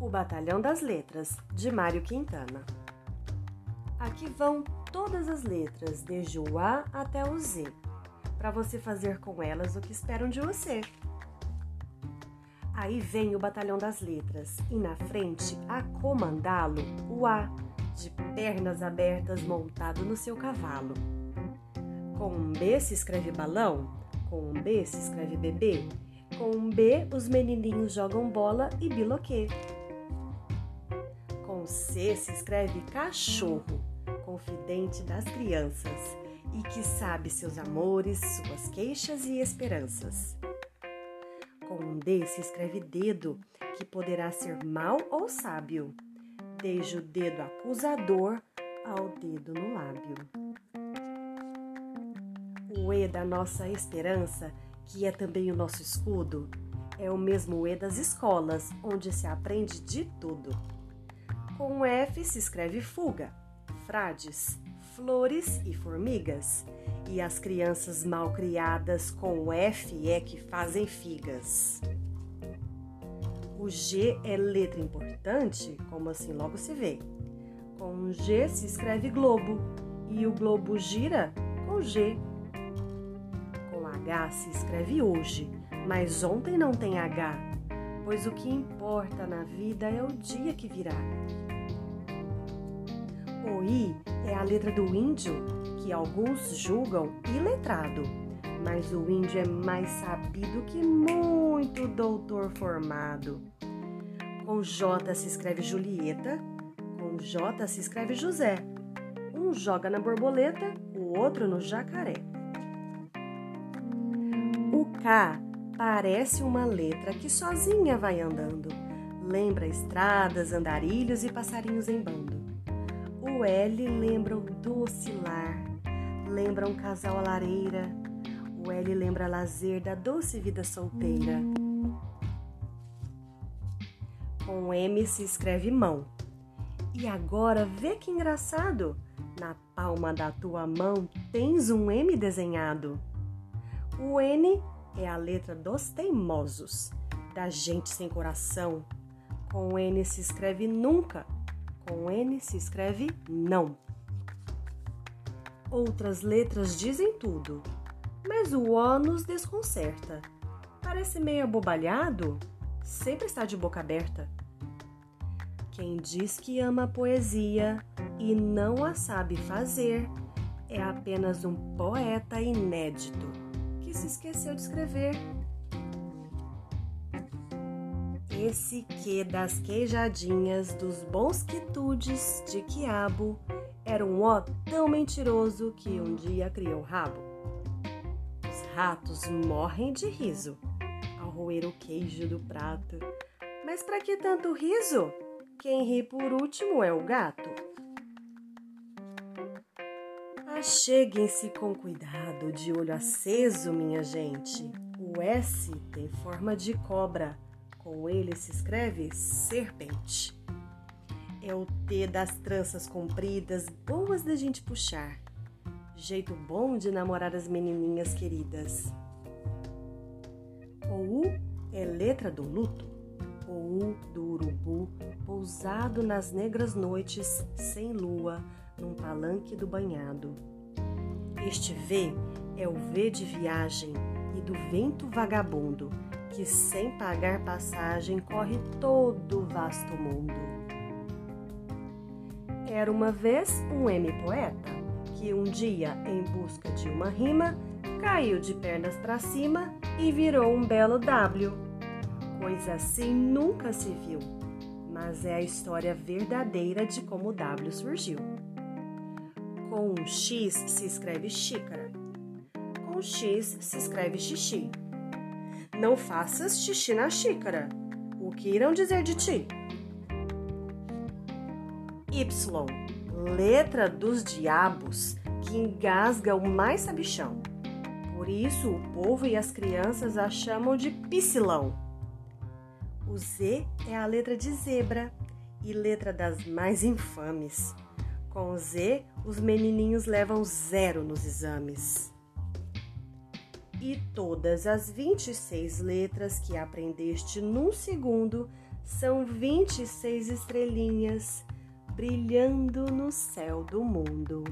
O Batalhão das Letras, de Mário Quintana. Aqui vão todas as letras, desde o A até o Z, para você fazer com elas o que esperam de você. Aí vem o Batalhão das Letras e na frente, a comandá-lo, o A, de pernas abertas montado no seu cavalo. Com um B se escreve balão, com um B se escreve bebê, com um B os menininhos jogam bola e biloquê. C se escreve cachorro, confidente das crianças e que sabe seus amores, suas queixas e esperanças. Com um D se escreve dedo, que poderá ser mau ou sábio, desde o dedo acusador ao dedo no lábio. O E da nossa esperança, que é também o nosso escudo, é o mesmo E das escolas, onde se aprende de tudo. Com F se escreve fuga, frades, flores e formigas. E as crianças mal criadas com F é que fazem figas. O G é letra importante, como assim logo se vê. Com um G se escreve globo e o globo gira com G. Com H se escreve hoje, mas ontem não tem H, pois o que importa na vida é o dia que virá. O I é a letra do índio, que alguns julgam iletrado, mas o índio é mais sabido que muito doutor formado. Com J se escreve Julieta, com J se escreve José. Um joga na borboleta, o outro no jacaré. O K parece uma letra que sozinha vai andando. Lembra estradas, andarilhos e passarinhos em bando. O L lembra o doce lar, lembra um casal à lareira. O L lembra lazer da doce vida solteira. Com M se escreve mão. E agora vê que engraçado! Na palma da tua mão tens um M desenhado. O N é a letra dos teimosos, da gente sem coração. Com N se escreve nunca com N se escreve não. Outras letras dizem tudo, mas o O nos desconcerta. Parece meio abobalhado, sempre está de boca aberta. Quem diz que ama a poesia e não a sabe fazer é apenas um poeta inédito que se esqueceu de escrever esse que das queijadinhas dos bons quitudes de quiabo era um ó tão mentiroso que um dia criou rabo. Os ratos morrem de riso ao roer o queijo do prato. Mas para que tanto riso? Quem ri por último é o gato. Acheguem-se com cuidado, de olho aceso, minha gente. O S tem forma de cobra com ele se escreve serpente. É o T das tranças compridas, boas da gente puxar. Jeito bom de namorar as menininhas queridas. O U é letra do luto. O U do urubu, pousado nas negras noites, sem lua, num palanque do banhado. Este V é o V de viagem e do vento vagabundo que sem pagar passagem corre todo o vasto mundo. Era uma vez um M-poeta que um dia, em busca de uma rima, caiu de pernas para cima e virou um belo W. Coisa assim nunca se viu, mas é a história verdadeira de como o W surgiu. Com um X se escreve xícara, com X se escreve xixi não faças xixi na xícara. O que irão dizer de ti? Y. Letra dos diabos que engasga o mais sabichão. Por isso o povo e as crianças a chamam de piscilão. O Z é a letra de zebra e letra das mais infames. Com Z, os menininhos levam zero nos exames e todas as 26 letras que aprendeste num segundo São vinte e seis estrelinhas brilhando no céu do mundo.